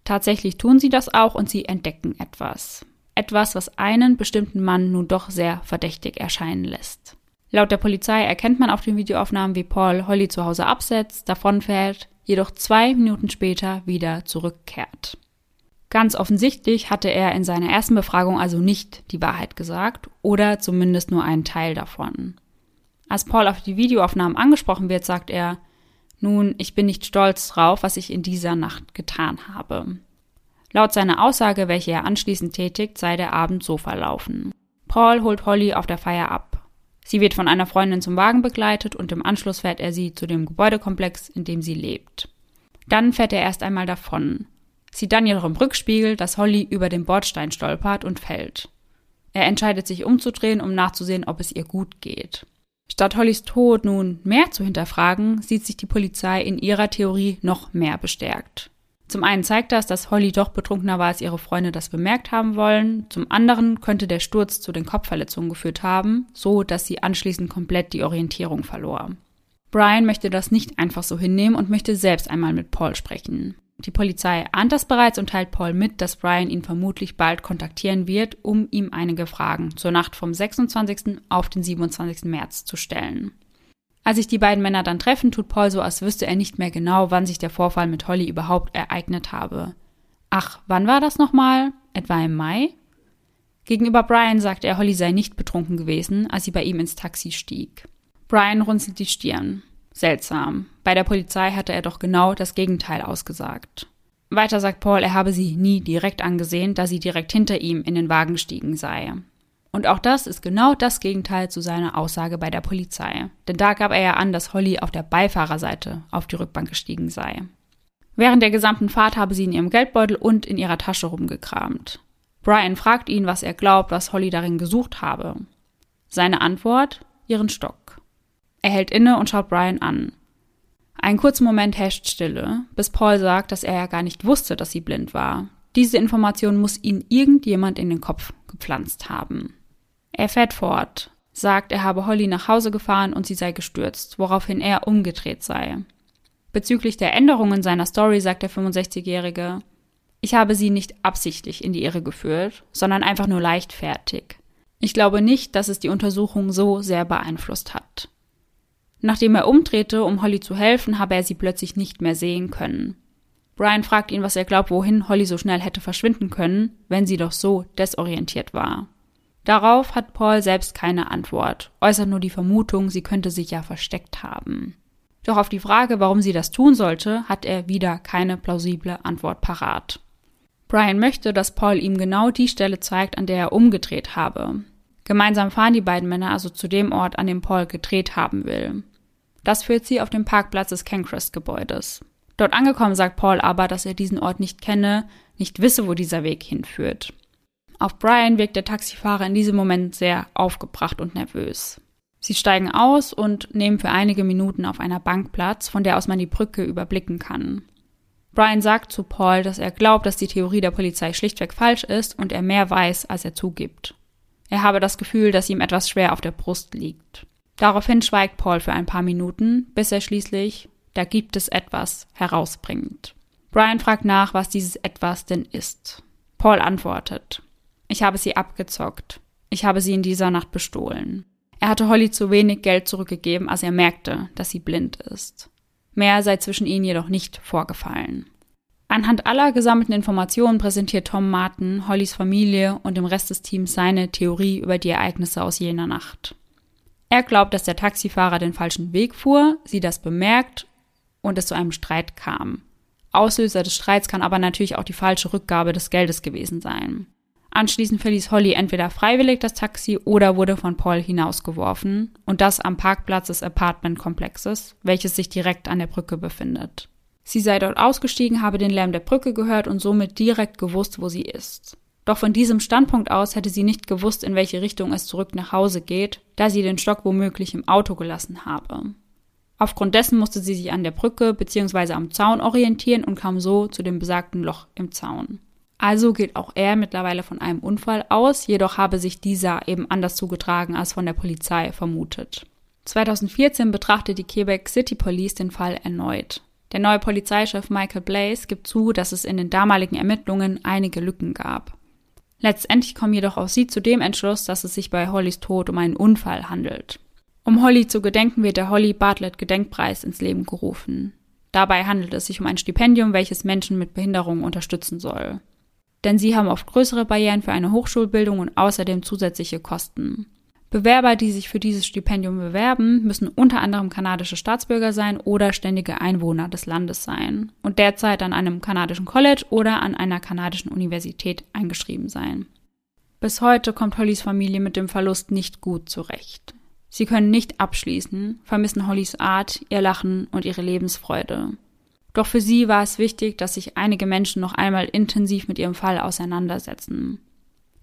S1: Tatsächlich tun sie das auch und sie entdecken etwas etwas, was einen bestimmten Mann nun doch sehr verdächtig erscheinen lässt. Laut der Polizei erkennt man auf den Videoaufnahmen, wie Paul Holly zu Hause absetzt, davonfährt, jedoch zwei Minuten später wieder zurückkehrt. Ganz offensichtlich hatte er in seiner ersten Befragung also nicht die Wahrheit gesagt oder zumindest nur einen Teil davon. Als Paul auf die Videoaufnahmen angesprochen wird, sagt er, nun, ich bin nicht stolz drauf, was ich in dieser Nacht getan habe. Laut seiner Aussage, welche er anschließend tätigt, sei der Abend so verlaufen. Paul holt Holly auf der Feier ab. Sie wird von einer Freundin zum Wagen begleitet und im Anschluss fährt er sie zu dem Gebäudekomplex, in dem sie lebt. Dann fährt er erst einmal davon. Sieht dann jedoch im Rückspiegel, dass Holly über den Bordstein stolpert und fällt. Er entscheidet sich umzudrehen, um nachzusehen, ob es ihr gut geht. Statt Hollys Tod nun mehr zu hinterfragen, sieht sich die Polizei in ihrer Theorie noch mehr bestärkt. Zum einen zeigt das, dass Holly doch betrunkener war, als ihre Freunde das bemerkt haben wollen. Zum anderen könnte der Sturz zu den Kopfverletzungen geführt haben, so dass sie anschließend komplett die Orientierung verlor. Brian möchte das nicht einfach so hinnehmen und möchte selbst einmal mit Paul sprechen. Die Polizei ahnt das bereits und teilt Paul mit, dass Brian ihn vermutlich bald kontaktieren wird, um ihm einige Fragen zur Nacht vom 26. auf den 27. März zu stellen. Als sich die beiden Männer dann treffen, tut Paul so, als wüsste er nicht mehr genau, wann sich der Vorfall mit Holly überhaupt ereignet habe. Ach, wann war das nochmal? Etwa im Mai? Gegenüber Brian sagt er, Holly sei nicht betrunken gewesen, als sie bei ihm ins Taxi stieg. Brian runzelt die Stirn. Seltsam. Bei der Polizei hatte er doch genau das Gegenteil ausgesagt. Weiter sagt Paul, er habe sie nie direkt angesehen, da sie direkt hinter ihm in den Wagen gestiegen sei. Und auch das ist genau das Gegenteil zu seiner Aussage bei der Polizei. Denn da gab er ja an, dass Holly auf der Beifahrerseite auf die Rückbank gestiegen sei. Während der gesamten Fahrt habe sie in ihrem Geldbeutel und in ihrer Tasche rumgekramt. Brian fragt ihn, was er glaubt, was Holly darin gesucht habe. Seine Antwort? Ihren Stock. Er hält inne und schaut Brian an. Einen kurzen Moment herrscht Stille, bis Paul sagt, dass er ja gar nicht wusste, dass sie blind war. Diese Information muss ihn irgendjemand in den Kopf gepflanzt haben. Er fährt fort, sagt, er habe Holly nach Hause gefahren und sie sei gestürzt, woraufhin er umgedreht sei. Bezüglich der Änderungen seiner Story sagt der 65-Jährige, ich habe sie nicht absichtlich in die Irre geführt, sondern einfach nur leichtfertig. Ich glaube nicht, dass es die Untersuchung so sehr beeinflusst hat. Nachdem er umdrehte, um Holly zu helfen, habe er sie plötzlich nicht mehr sehen können. Brian fragt ihn, was er glaubt, wohin Holly so schnell hätte verschwinden können, wenn sie doch so desorientiert war. Darauf hat Paul selbst keine Antwort, äußert nur die Vermutung, sie könnte sich ja versteckt haben. Doch auf die Frage, warum sie das tun sollte, hat er wieder keine plausible Antwort parat. Brian möchte, dass Paul ihm genau die Stelle zeigt, an der er umgedreht habe. Gemeinsam fahren die beiden Männer also zu dem Ort, an dem Paul gedreht haben will. Das führt sie auf den Parkplatz des Cancrest-Gebäudes. Dort angekommen sagt Paul aber, dass er diesen Ort nicht kenne, nicht wisse, wo dieser Weg hinführt. Auf Brian wirkt der Taxifahrer in diesem Moment sehr aufgebracht und nervös. Sie steigen aus und nehmen für einige Minuten auf einer Bank Platz, von der aus man die Brücke überblicken kann. Brian sagt zu Paul, dass er glaubt, dass die Theorie der Polizei schlichtweg falsch ist und er mehr weiß, als er zugibt. Er habe das Gefühl, dass ihm etwas schwer auf der Brust liegt. Daraufhin schweigt Paul für ein paar Minuten, bis er schließlich, da gibt es etwas, herausbringt. Brian fragt nach, was dieses etwas denn ist. Paul antwortet, ich habe sie abgezockt. Ich habe sie in dieser Nacht bestohlen. Er hatte Holly zu wenig Geld zurückgegeben, als er merkte, dass sie blind ist. Mehr sei zwischen ihnen jedoch nicht vorgefallen. Anhand aller gesammelten Informationen präsentiert Tom Martin, Hollys Familie und dem Rest des Teams seine Theorie über die Ereignisse aus jener Nacht. Er glaubt, dass der Taxifahrer den falschen Weg fuhr, sie das bemerkt und es zu einem Streit kam. Auslöser des Streits kann aber natürlich auch die falsche Rückgabe des Geldes gewesen sein. Anschließend verließ Holly entweder freiwillig das Taxi oder wurde von Paul hinausgeworfen und das am Parkplatz des Apartmentkomplexes, welches sich direkt an der Brücke befindet. Sie sei dort ausgestiegen, habe den Lärm der Brücke gehört und somit direkt gewusst, wo sie ist. Doch von diesem Standpunkt aus hätte sie nicht gewusst, in welche Richtung es zurück nach Hause geht, da sie den Stock womöglich im Auto gelassen habe. Aufgrund dessen musste sie sich an der Brücke bzw. am Zaun orientieren und kam so zu dem besagten Loch im Zaun. Also geht auch er mittlerweile von einem Unfall aus, jedoch habe sich dieser eben anders zugetragen als von der Polizei vermutet. 2014 betrachtet die Quebec City Police den Fall erneut. Der neue Polizeichef Michael Blaze gibt zu, dass es in den damaligen Ermittlungen einige Lücken gab. Letztendlich kommen jedoch auch sie zu dem Entschluss, dass es sich bei Hollys Tod um einen Unfall handelt. Um Holly zu gedenken, wird der Holly Bartlett Gedenkpreis ins Leben gerufen. Dabei handelt es sich um ein Stipendium, welches Menschen mit Behinderungen unterstützen soll. Denn sie haben oft größere Barrieren für eine Hochschulbildung und außerdem zusätzliche Kosten. Bewerber, die sich für dieses Stipendium bewerben, müssen unter anderem kanadische Staatsbürger sein oder ständige Einwohner des Landes sein und derzeit an einem kanadischen College oder an einer kanadischen Universität eingeschrieben sein. Bis heute kommt Hollys Familie mit dem Verlust nicht gut zurecht. Sie können nicht abschließen, vermissen Hollys Art, ihr Lachen und ihre Lebensfreude. Doch für sie war es wichtig, dass sich einige Menschen noch einmal intensiv mit ihrem Fall auseinandersetzen.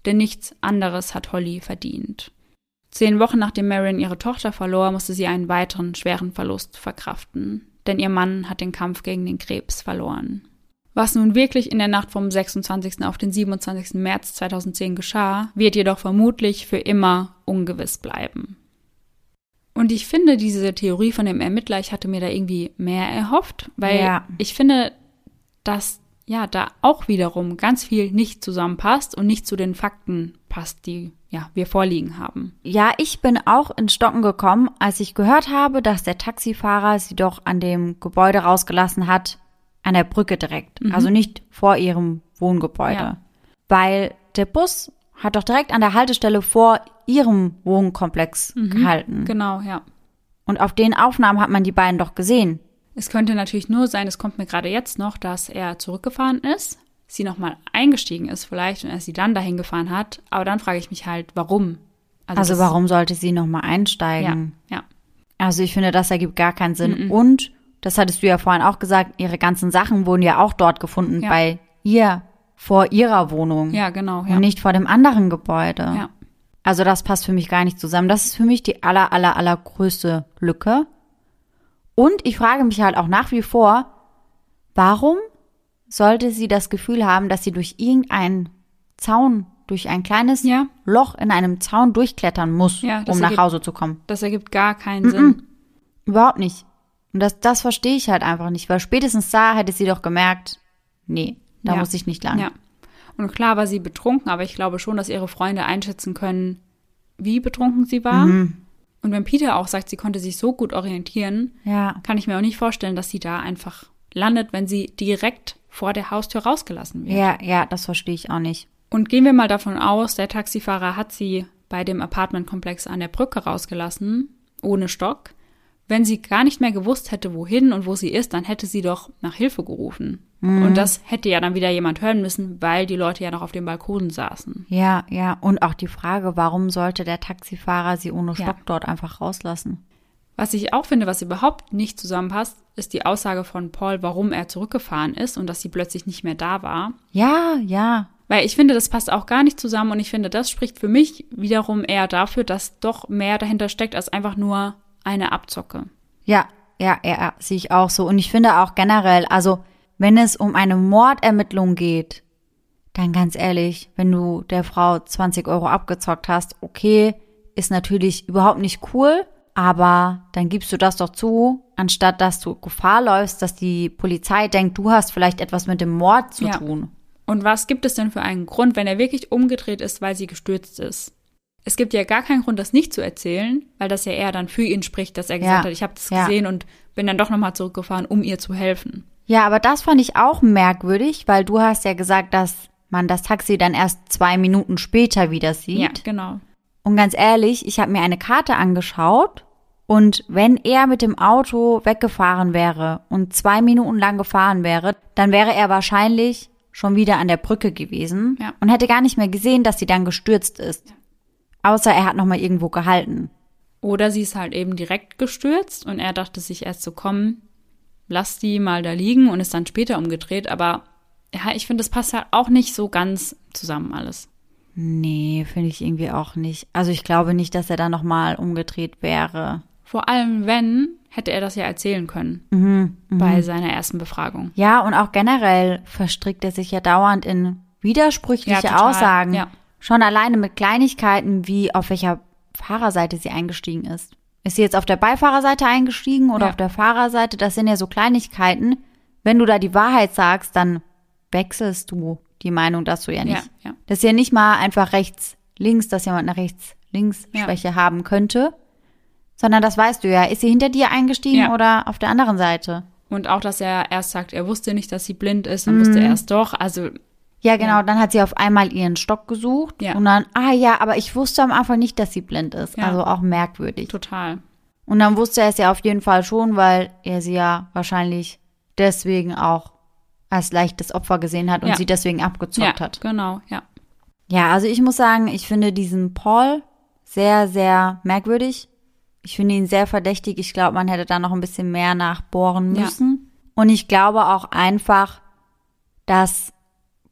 S1: Denn nichts anderes hat Holly verdient. Zehn Wochen nachdem Marion ihre Tochter verlor, musste sie einen weiteren schweren Verlust verkraften, denn ihr Mann hat den Kampf gegen den Krebs verloren. Was nun wirklich in der Nacht vom 26. auf den 27. März 2010 geschah, wird jedoch vermutlich für immer ungewiss bleiben. Und ich finde diese Theorie von dem Ermittler, ich hatte mir da irgendwie mehr erhofft, weil ja. ich finde, dass ja da auch wiederum ganz viel nicht zusammenpasst und nicht zu den Fakten passt, die ja, wir vorliegen haben.
S2: Ja, ich bin auch in Stocken gekommen, als ich gehört habe, dass der Taxifahrer sie doch an dem Gebäude rausgelassen hat, an der Brücke direkt. Mhm. Also nicht vor ihrem Wohngebäude. Ja. Weil der Bus hat doch direkt an der Haltestelle vor ihrem Wohnkomplex mhm. gehalten.
S1: Genau, ja.
S2: Und auf den Aufnahmen hat man die beiden doch gesehen.
S1: Es könnte natürlich nur sein, es kommt mir gerade jetzt noch, dass er zurückgefahren ist sie nochmal eingestiegen ist vielleicht und er sie dann dahin gefahren hat. Aber dann frage ich mich halt, warum?
S2: Also, also warum sollte sie nochmal einsteigen?
S1: Ja, ja.
S2: Also ich finde, das ergibt gar keinen Sinn. Mm -mm. Und, das hattest du ja vorhin auch gesagt, ihre ganzen Sachen wurden ja auch dort gefunden, ja. bei ihr, vor ihrer Wohnung.
S1: Ja, genau. Ja.
S2: Und nicht vor dem anderen Gebäude.
S1: Ja.
S2: Also das passt für mich gar nicht zusammen. Das ist für mich die aller, aller, aller größte Lücke. Und ich frage mich halt auch nach wie vor, warum sollte sie das Gefühl haben, dass sie durch irgendeinen Zaun, durch ein kleines
S1: Ja.
S2: Loch in einem Zaun durchklettern muss,
S1: Ja,
S2: um nach
S1: ergibt-
S2: Hause zu kommen?
S1: Das ergibt gar keinen Sinn.
S2: Überhaupt nicht. Und das, das verstehe ich halt einfach nicht, weil spätestens da hätte sie doch gemerkt, nee, da
S1: Ja.
S2: muss ich nicht lang.
S1: Ja. Und klar war sie betrunken, aber ich glaube schon, dass ihre Freunde einschätzen können, wie betrunken sie war.
S2: Mhm.
S1: Und wenn Peter auch sagt, sie konnte sich so gut orientieren,
S2: ja.
S1: kann ich mir auch nicht vorstellen, dass sie da einfach landet, wenn sie direkt vor der Haustür rausgelassen wird.
S2: Ja, ja, das verstehe ich auch nicht.
S1: Und gehen wir mal davon aus, der Taxifahrer hat sie bei dem Apartmentkomplex an der Brücke rausgelassen, ohne Stock. Wenn sie gar nicht mehr gewusst hätte, wohin und wo sie ist, dann hätte sie doch nach Hilfe gerufen. Und das hätte ja dann wieder jemand hören müssen, weil die Leute ja noch auf dem Balkon saßen.
S2: Ja, ja. Und auch die Frage, warum sollte der Taxifahrer sie ohne
S1: Ja.
S2: Stock dort einfach rauslassen?
S1: Was ich auch finde, was überhaupt nicht zusammenpasst, ist die Aussage von Paul, warum er zurückgefahren ist und dass sie plötzlich nicht mehr da war.
S2: Ja, ja.
S1: Weil ich finde, das passt auch gar nicht zusammen und ich finde, das spricht für mich wiederum eher dafür, dass doch mehr dahinter steckt als einfach nur eine Abzocke.
S2: Ja, ja, ja, ja, sehe ich auch so. Und ich finde auch generell, also wenn es um eine Mordermittlung geht, dann ganz ehrlich, wenn du der Frau 20 Euro abgezockt hast, okay, ist natürlich überhaupt nicht cool, aber dann gibst du das doch zu, anstatt dass du Gefahr läufst, dass die Polizei denkt, du hast vielleicht etwas mit dem Mord zu
S1: Ja.
S2: tun.
S1: Und was gibt es denn für einen Grund, wenn er wirklich umgedreht ist, weil sie gestürzt ist? Es gibt ja gar keinen Grund, das nicht zu erzählen, weil das ja eher dann für ihn spricht, dass er gesagt
S2: Ja.
S1: hat, ich habe das
S2: Ja.
S1: gesehen und bin dann doch nochmal zurückgefahren, um ihr zu helfen.
S2: Ja, aber das fand ich auch merkwürdig, weil du hast ja gesagt, dass man das Taxi dann erst zwei Minuten später wieder sieht.
S1: Ja, genau.
S2: Und ganz ehrlich, ich habe mir eine Karte angeschaut und wenn er mit dem Auto weggefahren wäre und zwei Minuten lang gefahren wäre, dann wäre er wahrscheinlich schon wieder an der Brücke gewesen
S1: Ja.
S2: und hätte gar nicht mehr gesehen, dass sie dann gestürzt ist. Außer er hat noch mal irgendwo gehalten.
S1: Oder sie ist halt eben direkt gestürzt und er dachte sich erst so, komm, lass die mal da liegen und ist dann später umgedreht. Aber ja, ich finde, das passt halt auch nicht so ganz zusammen alles.
S2: Nee, finde ich irgendwie auch nicht. Also ich glaube nicht, dass er da noch mal umgedreht wäre.
S1: Vor allem, wenn, hätte er das ja erzählen können
S2: Mhm,
S1: bei seiner ersten Befragung.
S2: Ja, und auch generell verstrickt er sich ja dauernd in widersprüchliche
S1: Ja.
S2: Aussagen.
S1: Ja.
S2: Schon alleine mit Kleinigkeiten wie auf welcher Fahrerseite sie eingestiegen ist. Ist sie jetzt auf der Beifahrerseite eingestiegen oder
S1: Ja.
S2: auf der Fahrerseite? Das sind ja so Kleinigkeiten. Wenn du da die Wahrheit sagst, dann wechselst du die Meinung, dass du ja nicht.
S1: Ja, ja.
S2: Das ist ja nicht mal einfach rechts, links, dass jemand eine rechts-links-Schwäche haben könnte, sondern das weißt du ja. Ist sie hinter dir eingestiegen
S1: Ja.
S2: oder auf der anderen Seite?
S1: Und auch, dass er erst sagt, er wusste nicht, dass sie blind ist, dann wusste er es doch. Also,
S2: Ja, genau. Dann hat sie auf einmal ihren Stock gesucht
S1: Ja.
S2: und dann, ah ja, aber ich wusste am Anfang nicht, dass sie blind ist.
S1: Ja.
S2: Also auch merkwürdig.
S1: total.
S2: Und dann wusste er es ja auf jeden Fall schon, weil er sie ja wahrscheinlich deswegen auch als leichtes Opfer gesehen hat und
S1: Ja.
S2: sie deswegen abgezockt
S1: ja,
S2: hat.
S1: genau, ja.
S2: Ja, also ich muss sagen, ich finde diesen Paul sehr, sehr merkwürdig. Ich finde ihn sehr verdächtig. Ich glaube, man hätte da noch ein bisschen mehr nachbohren
S1: Ja.
S2: müssen. Und ich glaube auch einfach, dass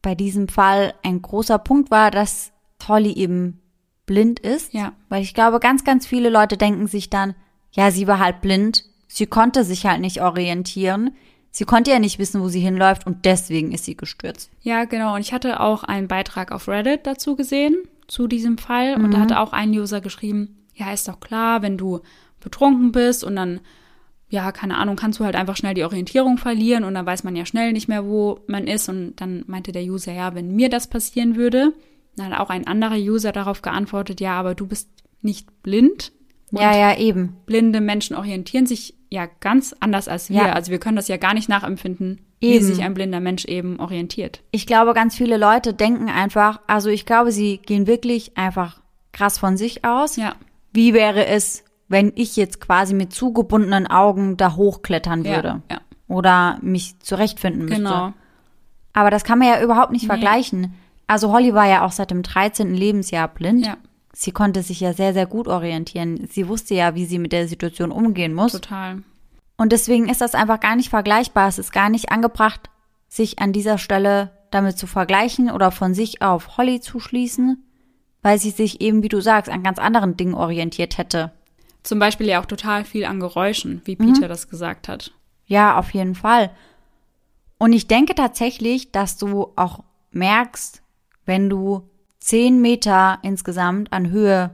S2: bei diesem Fall ein großer Punkt war, dass Holly eben blind ist.
S1: Ja.
S2: Weil ich glaube, ganz, ganz viele Leute denken sich dann, ja, sie war halt blind. Sie konnte sich halt nicht orientieren. Sie konnte ja nicht wissen, wo sie hinläuft und deswegen ist sie gestürzt.
S1: Ja, genau. Und ich hatte auch einen Beitrag auf Reddit dazu gesehen, zu diesem Fall. Und da
S2: Mhm.
S1: hatte auch ein User geschrieben, ja, ist doch klar, wenn du betrunken bist und dann, ja, keine Ahnung, kannst du halt einfach schnell die Orientierung verlieren und dann weiß man ja schnell nicht mehr, wo man ist. Und dann meinte der User, ja, wenn mir das passieren würde, dann hat auch ein anderer User darauf geantwortet, ja, aber du bist nicht blind. Und
S2: ja, ja, eben.
S1: blinde Menschen orientieren sich ja ganz anders als wir.
S2: Ja.
S1: Also wir können das ja gar nicht nachempfinden, wie
S2: Eben.
S1: sich ein blinder Mensch eben orientiert.
S2: Ich glaube, ganz viele Leute denken einfach, also ich glaube, sie gehen wirklich einfach krass von sich aus.
S1: Ja.
S2: Wie wäre es, wenn ich jetzt quasi mit zugebundenen Augen da hochklettern
S1: Ja,
S2: würde?
S1: ja.
S2: Oder mich zurechtfinden müsste.
S1: Genau.
S2: Aber das kann man ja überhaupt nicht
S1: Nee.
S2: vergleichen. Also Holly war ja auch seit dem 13. Lebensjahr blind.
S1: Ja.
S2: Sie konnte sich ja sehr, sehr gut orientieren. Sie wusste ja, wie sie mit der Situation umgehen muss.
S1: Total.
S2: Und deswegen ist das einfach gar nicht vergleichbar. Es ist gar nicht angebracht, sich an dieser Stelle damit zu vergleichen oder von sich auf Holly zu schließen, weil sie sich eben, wie du sagst, an ganz anderen Dingen orientiert hätte.
S1: Zum Beispiel ja auch total viel an Geräuschen, wie Peter das gesagt hat.
S2: Ja, auf jeden Fall. Und ich denke tatsächlich, dass du auch merkst, wenn du zehn Meter insgesamt an Höhe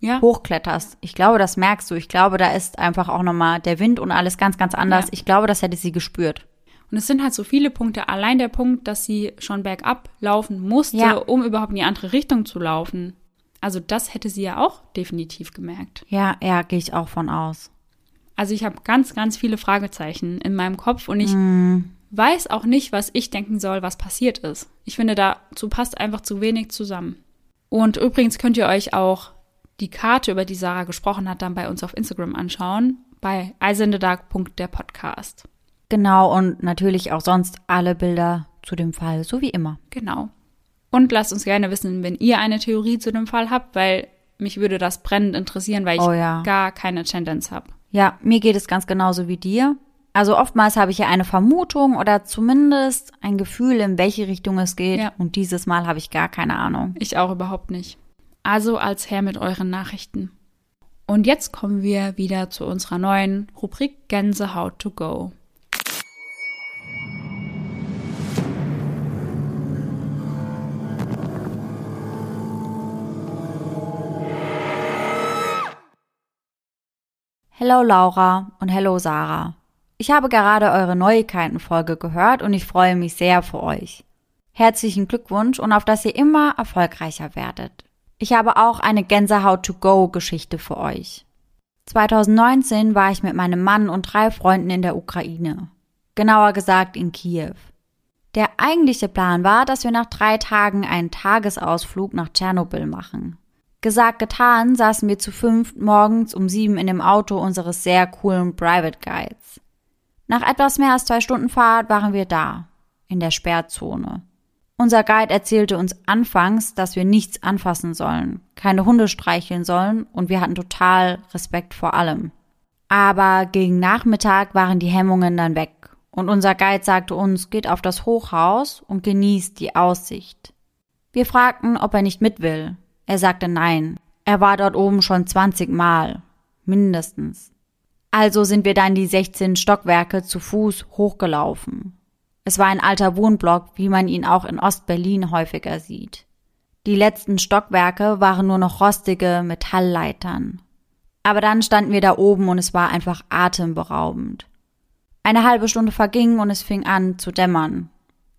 S1: Ja.
S2: hochkletterst. Ich glaube, das merkst du. Ich glaube, da ist einfach auch nochmal der Wind und alles ganz, ganz anders.
S1: Ja.
S2: Ich glaube, das hätte sie gespürt.
S1: Und es sind halt so viele Punkte. Allein der Punkt, dass sie schon bergab laufen musste,
S2: Ja.
S1: um überhaupt in die andere Richtung zu laufen. Also das hätte sie ja auch definitiv gemerkt.
S2: Ja, ja, gehe ich auch von aus.
S1: Also ich habe ganz, ganz viele Fragezeichen in meinem Kopf und ich
S2: Mhm.
S1: weiß auch nicht, was ich denken soll, was passiert ist. Ich finde, dazu passt einfach zu wenig zusammen. Und übrigens könnt ihr euch auch die Karte, über die Sarah gesprochen hat, dann bei uns auf Instagram anschauen, bei eisendedark.der Podcast.
S2: Genau, und natürlich auch sonst alle Bilder zu dem Fall, so wie immer.
S1: Genau. Und lasst uns gerne wissen, wenn ihr eine Theorie zu dem Fall habt, weil mich würde das brennend interessieren, weil ich
S2: Oh ja.
S1: gar keine Tendenz habe.
S2: Ja, mir geht es ganz genauso wie dir. Also oftmals habe ich ja eine Vermutung oder zumindest ein Gefühl, in welche Richtung es geht.
S1: Ja.
S2: Und dieses Mal habe ich gar keine Ahnung.
S1: Ich auch überhaupt nicht. Also als Herr mit euren Nachrichten. Und jetzt kommen wir wieder zu unserer neuen Rubrik Gänsehaut to go.
S2: Hello Laura und hello Sarah. Ich habe gerade eure Neuigkeiten-Folge gehört und ich freue mich sehr für euch. Herzlichen Glückwunsch und auf dass ihr immer erfolgreicher werdet. Ich habe auch eine Gänsehaut-to-go-Geschichte für euch. 2019 war ich mit meinem Mann und drei Freunden in der Ukraine. Genauer gesagt in Kiew. Der eigentliche Plan war, dass wir nach drei Tagen einen Tagesausflug nach Tschernobyl machen. Gesagt, getan, saßen wir zu fünf morgens um sieben in dem Auto unseres sehr coolen Private Guides. Nach etwas mehr als zwei Stunden Fahrt waren wir da, in der Sperrzone. Unser Guide erzählte uns anfangs, dass wir nichts anfassen sollen, keine Hunde streicheln sollen und wir hatten total Respekt vor allem. Aber gegen Nachmittag waren die Hemmungen dann weg und unser Guide sagte uns, geht auf das Hochhaus und genießt die Aussicht. Wir fragten, ob er nicht mit will. Er sagte nein. Er war dort oben schon 20 Mal. Mindestens. Also sind wir dann die 16 Stockwerke zu Fuß hochgelaufen. Es war ein alter Wohnblock, wie man ihn auch in Ostberlin häufiger sieht. Die letzten Stockwerke waren nur noch rostige Metallleitern. Aber dann standen wir da oben und es war einfach atemberaubend. Eine halbe Stunde verging und es fing an zu dämmern.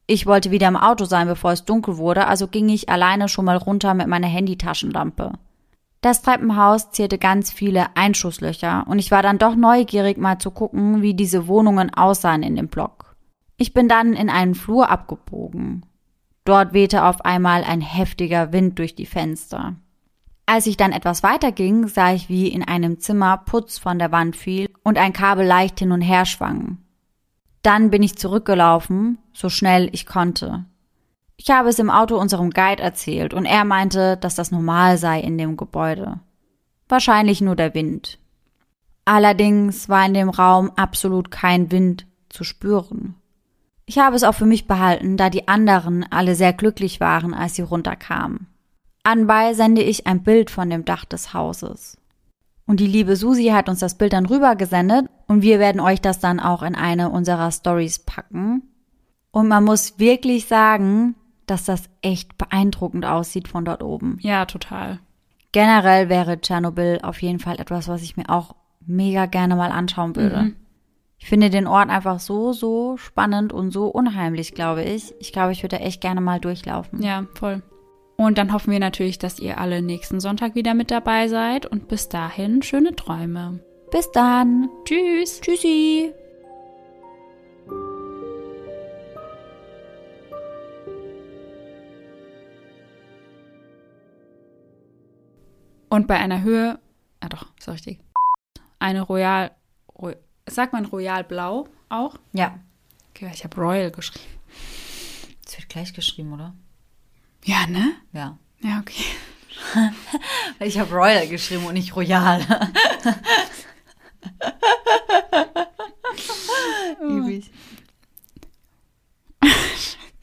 S2: Ich wollte wieder im Auto sein, bevor es dunkel wurde, also ging ich alleine schon mal runter mit meiner Handytaschenlampe. Das Treppenhaus zierte ganz viele Einschusslöcher und ich war dann doch neugierig mal zu gucken, wie diese Wohnungen aussahen in dem Block. Ich bin dann in einen Flur abgebogen. Dort wehte auf einmal ein heftiger Wind durch die Fenster. Als ich dann etwas weiter ging, sah ich, wie in einem Zimmer Putz von der Wand fiel und ein Kabel leicht hin und her schwang. Dann bin ich zurückgelaufen, so schnell ich konnte. Ich habe es im Auto unserem Guide erzählt und er meinte, dass das normal sei in dem Gebäude. Wahrscheinlich nur der Wind. Allerdings war in dem Raum absolut kein Wind zu spüren. Ich habe es auch für mich behalten, da die anderen alle sehr glücklich waren, als sie runterkamen. Anbei sende ich ein Bild von dem Dach des Hauses. Und die liebe Susi hat uns das Bild dann rübergesendet und wir werden euch das dann auch in eine unserer Stories packen. Und man muss wirklich sagen, dass das echt beeindruckend aussieht von dort oben.
S1: Ja, total.
S2: Generell wäre Tschernobyl auf jeden Fall etwas, was ich mir auch mega gerne mal anschauen würde.
S1: Mhm.
S2: Ich finde den Ort einfach so, so spannend und so unheimlich, glaube ich. Ich glaube, ich würde echt gerne mal durchlaufen.
S1: Ja, voll. Und dann hoffen wir natürlich, dass ihr alle nächsten Sonntag wieder mit dabei seid und bis dahin schöne Träume.
S2: Bis dann.
S1: Tschüss.
S2: Tschüssi.
S1: Und bei einer Höhe, ah doch, ist richtig. Eine Royal, Roy, sagt man Royal Blau auch?
S2: Ja.
S1: Okay, ich habe Royal geschrieben.
S2: Das wird gleich geschrieben, oder?
S1: Ja, ne?
S2: Ja.
S1: Ja, okay.
S2: Ich habe Royal geschrieben und nicht Royal. Übig.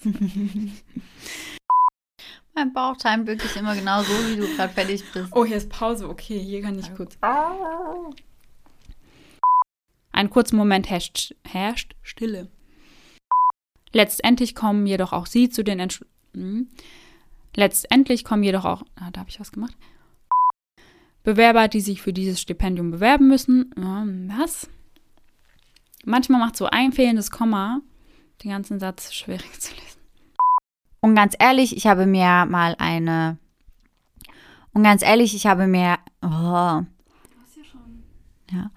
S2: Mein Bauchtime wirklich immer genau so, wie du gerade fertig bist.
S1: Oh, hier ist Pause. Okay, hier kann ich kurz. Einen kurzen Moment herrscht, herrscht Stille. Letztendlich kommen jedoch auch sie zu den Entsch hm. Letztendlich kommen jedoch auch, ah, da habe ich was gemacht. Bewerber, die sich für dieses Stipendium bewerben müssen. Was? Manchmal macht so ein fehlendes Komma den ganzen Satz schwierig zu lesen.
S2: Und ganz ehrlich, ich habe mir mal eine. Und ganz ehrlich, ich habe mir. Oh.
S1: Du hast ja.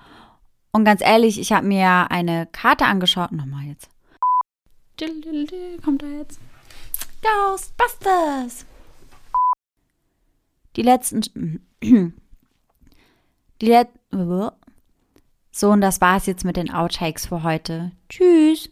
S2: Und ganz ehrlich, ich habe mir eine Karte angeschaut. Nochmal jetzt.
S1: Kommt da jetzt.
S2: Ghostbusters! Die letzten. Die letzten. So, und das war's jetzt mit den Outtakes für heute. Tschüss!